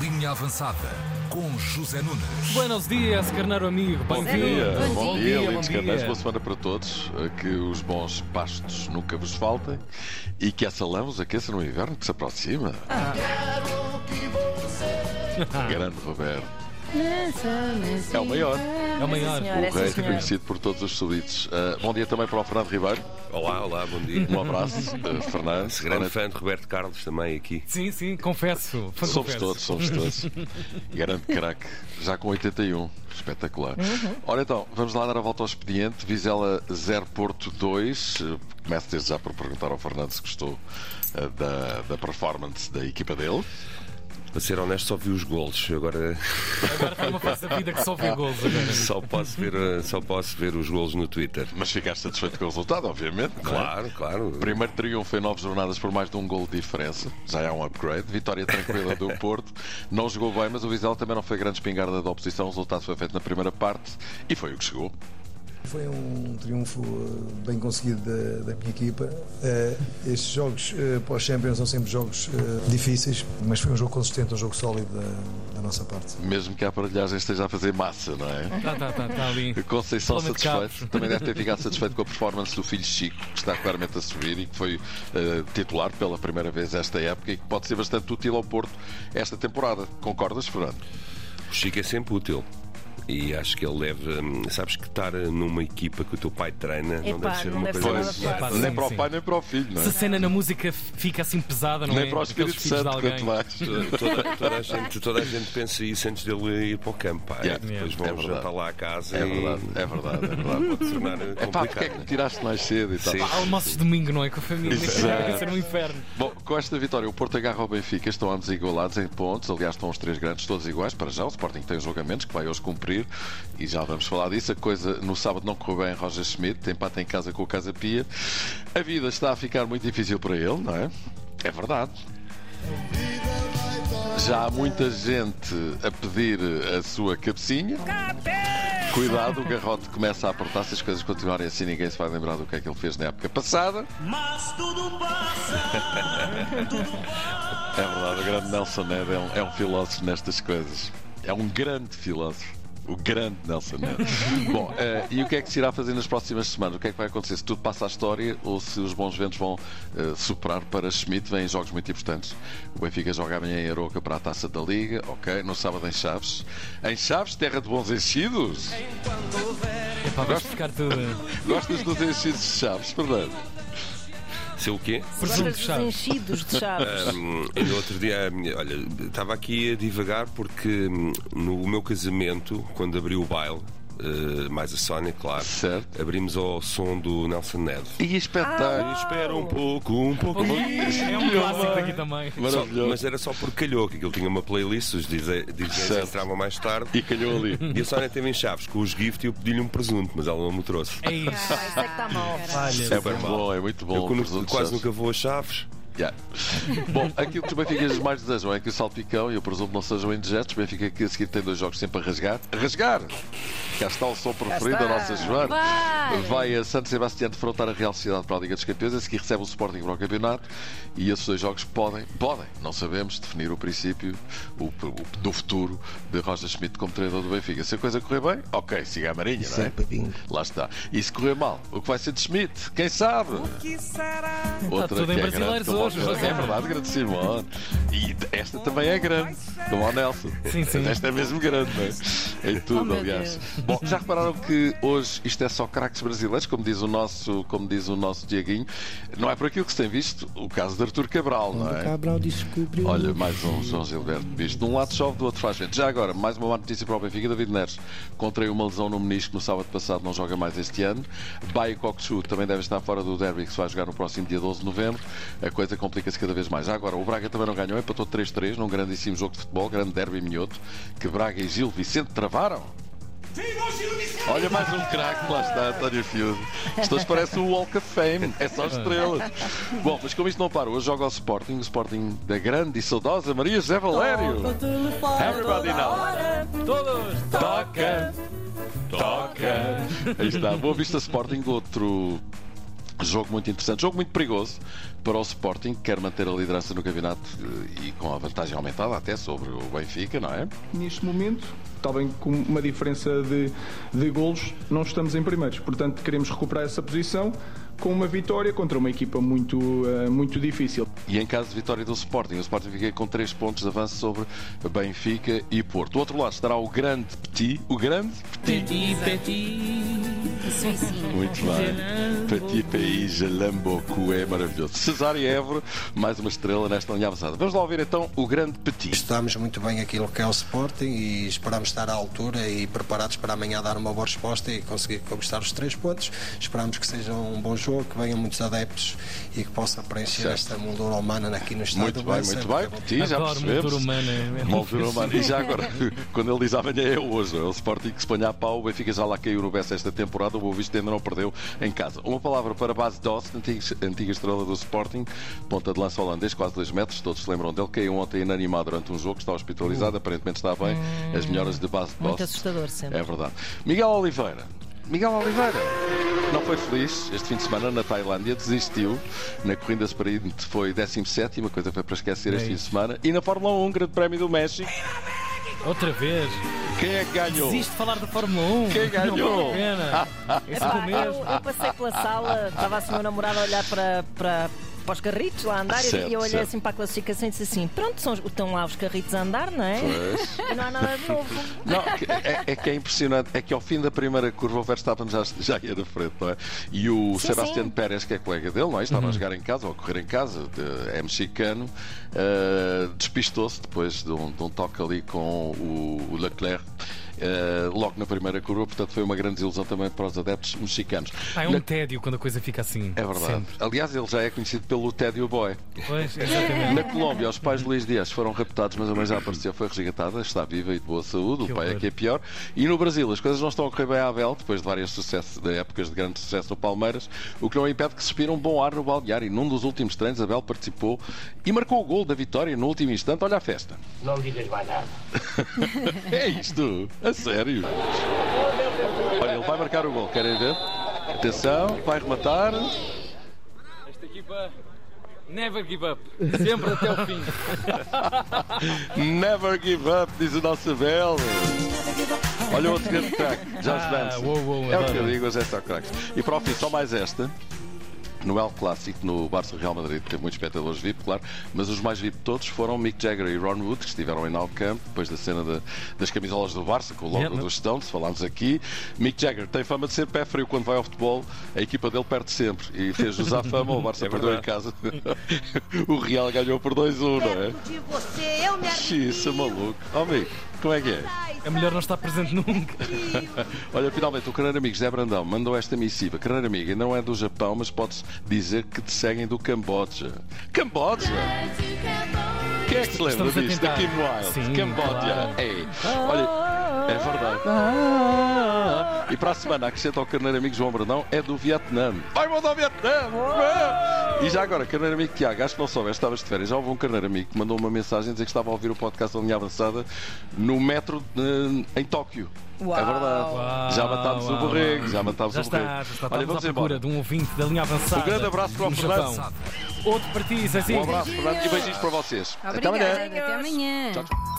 Linha Avançada com José Nunes. Buenos dias, carneiro amigo. Bom Bem-vindo. dia, Bom bom dia, dia, bom lindos dia. carneiros, boa semana para todos. eh, Que os bons pastos nunca vos faltem e que essa lã vos aqueça no inverno que se aproxima. Grande Roberto. É o maior. É o maior. O rei reconhecido por todos os súditos. Eh, bom dia também para o Fernando Ribeiro. Olá, olá, bom dia. Um abraço, eh, Fernando. Esse grande fã de Roberto Carlos também aqui. Sim, sim, confesso. Somos confesso. todos, somos todos. Grande craque, já com 81. Espetacular. Ora então, vamos lá dar a volta ao expediente. Vizela 0 Porto 2. Eh, Começo desde já por perguntar ao Fernando se gostou eh, da, da performance da equipa dele. Para ser honesto, só vi os golos. Agora Agora está uma fase da vida que só vê gols agora. só posso ver, eh, só posso ver os golos no Twitter. Mas ficaste satisfeito com o resultado, obviamente. é? Claro, claro. Primeiro triunfo em nove jornadas por mais de um gol de diferença. Já é um upgrade. Vitória tranquila do Porto. Não jogou bem, mas o Vizela também não foi grande espingarda da oposição. O resultado foi feito na primeira parte e foi o que chegou. Foi um triunfo eh, bem conseguido da, da minha equipa. Eh, Estes jogos eh, pós-Champions são sempre jogos eh, difíceis, mas foi um jogo consistente, um jogo sólido da, da nossa parte. Mesmo que a aparelhagem esteja a fazer massa, não é? Tá, tá, tá, tá ali. Conceição Totalmente satisfeito. Também deve ter ficado satisfeito com a performance do filho Chico, que está claramente a subir e que foi titular pela primeira vez esta época e que pode ser bastante útil ao Porto esta temporada. Concordas, Fernando? O Chico é sempre útil. E acho que ele deve. hum, Sabes que estar eh, numa equipa que o teu pai treina não deve ser não uma deve coisa. ser assim. nada nem sim, para o sim. pai, nem para o filho, não é? Se a cena na música fica assim pesada, não Nem é? para o Espírito filhos de Santo, alguém. quanto mais. Toda, toda- toda a gente, toda a gente pensa isso antes dele ir para o campo. Yeah. Depois É vão verdade. jantar lá a casa É e verdade, é verdade, é verdade. pode se tornar É pá, porque é que me tiraste mais cedo e tal? Sim. Almoços de domingo, não é? Com a família. Vai ser um inferno. Bom, com esta vitória, o Porto agarra o Benfica, estão ambos igualados em pontos. Aliás, estão os três grandes todos iguais. Para já, o Sporting tem os jogamentos que vai hoje cumprir e já vamos falar disso. A coisa no sábado não correu bem em Roger Schmidt, tem empate em casa com o Casa Pia. A vida está a ficar muito difícil para ele, não é? É verdade. Já há muita gente a pedir a sua cabecinha. Cuidado, o garrote começa a apertar. Se as coisas continuarem assim, ninguém se vai lembrar do que é que ele fez na época passada. Mas tudo passa, tudo É verdade, o grande Nelson Ned é um, é um filósofo nestas coisas. É um grande filósofo. O grande Nelson Ned. Bom, eh, e o que é que se irá fazer nas próximas semanas? O que é que vai acontecer? Se tudo passa à história ou se os bons ventos vão eh, superar para Schmidt? Vêm jogos muito importantes. O Benfica joga amanhã em Aroca para a taça da Liga, ok? No sábado em Chaves. Em Chaves, terra de bons enchidos. Epá, vais ficar tudo. Gostas dos enchidos de Chaves, Fernando? Sei o quê? Presunto de chaves. enchidos de chaves. E no outro dia, minha- olha, estava aqui a divagar porque hum, no meu casamento, quando abri o baile, eh, mais a Sónia, claro, Certo. abrimos ao som do Nelson Ned. E espetáculo. Espera um pouco, um pouco. É um clássico aqui também. Só- Maravilhoso. mas era só porque calhou, que aquilo tinha uma playlist, os DJs Certo. entravam mais tarde. E calhou ali. E a Sónia teve em chaves com os gift e eu pedi-lhe um presunto, mas ela não me trouxe. É isso. Ah, isso é que está mal. Falha. É muito bom, é muito bom. eu quase nunca vou a chaves. Yeah. Bom, aquilo que os Benficas mais desejam é que o salpicão, e eu presumo não sejam indigestos, o Benfica que a seguir tem dois jogos sempre a rasgar. A rasgar! Cá está o som preferido da nossa Joana. Vai! Vai a Santo Sebastião defrontar a Real Sociedade para a Liga dos Campeões, a seguir recebe o Sporting para o campeonato e esses dois jogos podem, podem, não sabemos, definir o princípio o, o- do futuro de Roger Schmidt como treinador do Benfica. Se a coisa correr bem, ok, siga a Marinha, não é? Lá está. E se correr mal, o que vai ser de Schmidt? Quem sabe? que será? Outra tudo que em é brasileiros Nelson. José. É verdade, grande Simone. E esta também é grande, como o Nelson. Sim, sim. Esta é mesmo grande, não é? Em Oh, tudo, meu aliás. Bom, já repararam que hoje isto é só craques brasileiros, como diz o nosso, como diz o nosso Diaguinho. Não é por aquilo que se tem visto o caso de Artur Cabral, não é? Cabral descobriu. Olha, mais um João Gilberto visto. De um lado chove, do outro faz gente. Já agora, mais uma má notícia para o Benfica. David Neres contraiu uma lesão no menisco no sábado passado, não joga mais este ano. Baio Cockchu também deve estar fora do derby que se vai jogar no próximo dia 12 de novembro. A coisa complica-se cada vez mais. Agora, o Braga também não ganhou, empatou 3-3 num grandíssimo jogo de futebol, grande derby minhoto, que Braga e Gil Vicente travaram. Olha mais um craque, lá está, António Fiudo. Isto hoje parece o Walk of Fame, é só estrelas. Bom, mas como isto não para, hoje joga ao Sporting, o Sporting da grande e saudosa Maria José Valério. Everybody now. Todos! Toca, toca. Aí está, Boa Vista Sporting, outro Jogo muito interessante, jogo muito perigoso para o Sporting, que quer manter a liderança no campeonato eh, e com a vantagem aumentada até sobre o Benfica, não é? Neste momento, talvez com uma diferença de, de golos, não estamos em primeiros. Portanto, queremos recuperar essa posição com uma vitória contra uma equipa muito, eh, muito difícil. E em caso de vitória do Sporting, o Sporting fica com 3 pontos de avanço sobre Benfica e Porto. Do outro lado estará o grande Petit, o grande Petit, petit. Muito bem. Petit Pays, je l'aime beaucoup, é maravilhoso. Cesário Évora, mais uma estrela nesta linha avançada. Vamos lá ouvir então o grande Petit. Estudamos muito bem aquilo que é o Sporting e esperamos estar à altura e preparados para amanhã dar uma boa resposta e conseguir conquistar os três pontos. Esperamos que seja um bom jogo, que venham muitos adeptos e que possa preencher Certo. esta moldura humana aqui no estádio. Muito bem, muito bem. Petit, já percebemos. moldura humana. é Moldura humana. E já agora, quando ele diz amanhã é hoje, é o Sporting que se põe a pau, o Benfica já lá caiu no Bessa esta temporada, o Boa Vista ainda não perdeu em casa. Uma palavra para Base Dost, antiga, estrela do Sporting, ponta de lança holandês, quase 2 metros, todos se lembram dele, caiu ontem inanimado durante um jogo, está hospitalizado, aparentemente está bem. As melhoras de Base Muito Dost. assustador sempre. É verdade. Miguel Oliveira. Miguel Oliveira não foi feliz este fim de semana na Tailândia, desistiu. Na corrida sprint foi 17, uma coisa foi para esquecer este É fim de semana. E na Fórmula 1, Grande Prémio do México, Outra vez. quem é que ganhou? Desiste de falar da Fórmula 1. Quem ganhou? Não vale a pena. É Epá, eu, eu passei pela sala, estava assim o meu namorado a olhar para, para, para os carritos lá a andar Certo, e eu olhei certo. assim para a classificação e disse assim: pronto, são, estão lá os carritos a andar, não é? Pois. E não há nada de novo. Não, que- é, é que é impressionante. É que ao fim da primeira curva o Verstappen já, já ia na frente, não é? E o Sim, Sebastián sim. Pérez, que é colega dele, não é? Estava a jogar em casa, ou a correr em casa, de- é mexicano, eh, despistou-se depois de um, de um toque ali com o, o Leclerc. Eh, logo na primeira curva, portanto foi uma grande desilusão também para os adeptos mexicanos. Ah, é um Na- tédio quando a coisa fica assim. é verdade. Sempre. Aliás, ele já é conhecido pelo Tédio Boy. Pois, exatamente. Na Colômbia, os pais de Luís Dias foram raptados, mas a mãe já apareceu, foi resgatada, está viva e de boa saúde. Que o pai é horror. que é pior. E no Brasil, as coisas não estão a correr bem à Abel, depois de várias sucessos, de épocas de grande sucesso no Palmeiras, o que não impede que se respire um bom ar no balneário. E num dos últimos treinos, Abel participou e marcou o gol da vitória no último instante. Olha a festa. Não digas mais nada. É isto? A sério? Olha, ele vai marcar o gol, querem ver? Atenção, vai rematar. Esta equipa. Never give up. Sempre até o fim. Never give up, diz o nosso Abel. Olha o outro grande craque, Josh Ah, Benson. uou, uou, é o que eu digo, é só craques. E para o fim, só mais esta. No El Clássico, no Barça Real Madrid, teve muitos espectadores VIP, claro, mas os mais VIP de todos foram Mick Jagger e Ron Wood, que estiveram em Nou Camp, depois da cena da- das camisolas do Barça, com o logo Yeah, dos Stones, falámos aqui. Mick Jagger tem fama de ser pé frio quando vai ao futebol, a equipa dele perde sempre e fez à fama, o Barça É perdeu em casa. o Real ganhou por 2-1, não é? De você eu me Xiça, maluco. Ó, amigo, como é que é? É melhor não estar presente nunca. Olha, finalmente, o Carneiro Amigo José Brandão mandou esta missiva. Carneiro Amigo não é do Japão, mas pode-se dizer que te seguem do Camboja. Camboja? É que se lembra disso? Da. Kim Wilde. Sim, Camboja. claro. Ei, olha, é verdade. Ah, E para a semana, acrescenta ao Carneiro Amigo João Brandão, é do Vietnã. Vai mandar ao Vietnã! E já agora, Carneiro Amigo Tiago, acho que não soubeste, estavas de férias. Já houve um Carneiro Amigo que mandou uma mensagem dizer que estava a ouvir o podcast da linha avançada no metro eh, em Tóquio. Uau. É verdade. Uau, já matámos uau, o borrego, já matámos Já o borrego. está, já está. Olha, vamos à embora. de um ouvinte da linha avançada. Um grande abraço para o Fernando. Outro para ti, Zezinho. Um abraço, Fernando, e beijinhos para vocês. Até Obrigada. amanhã. Até amanhã. Tchau, tchau.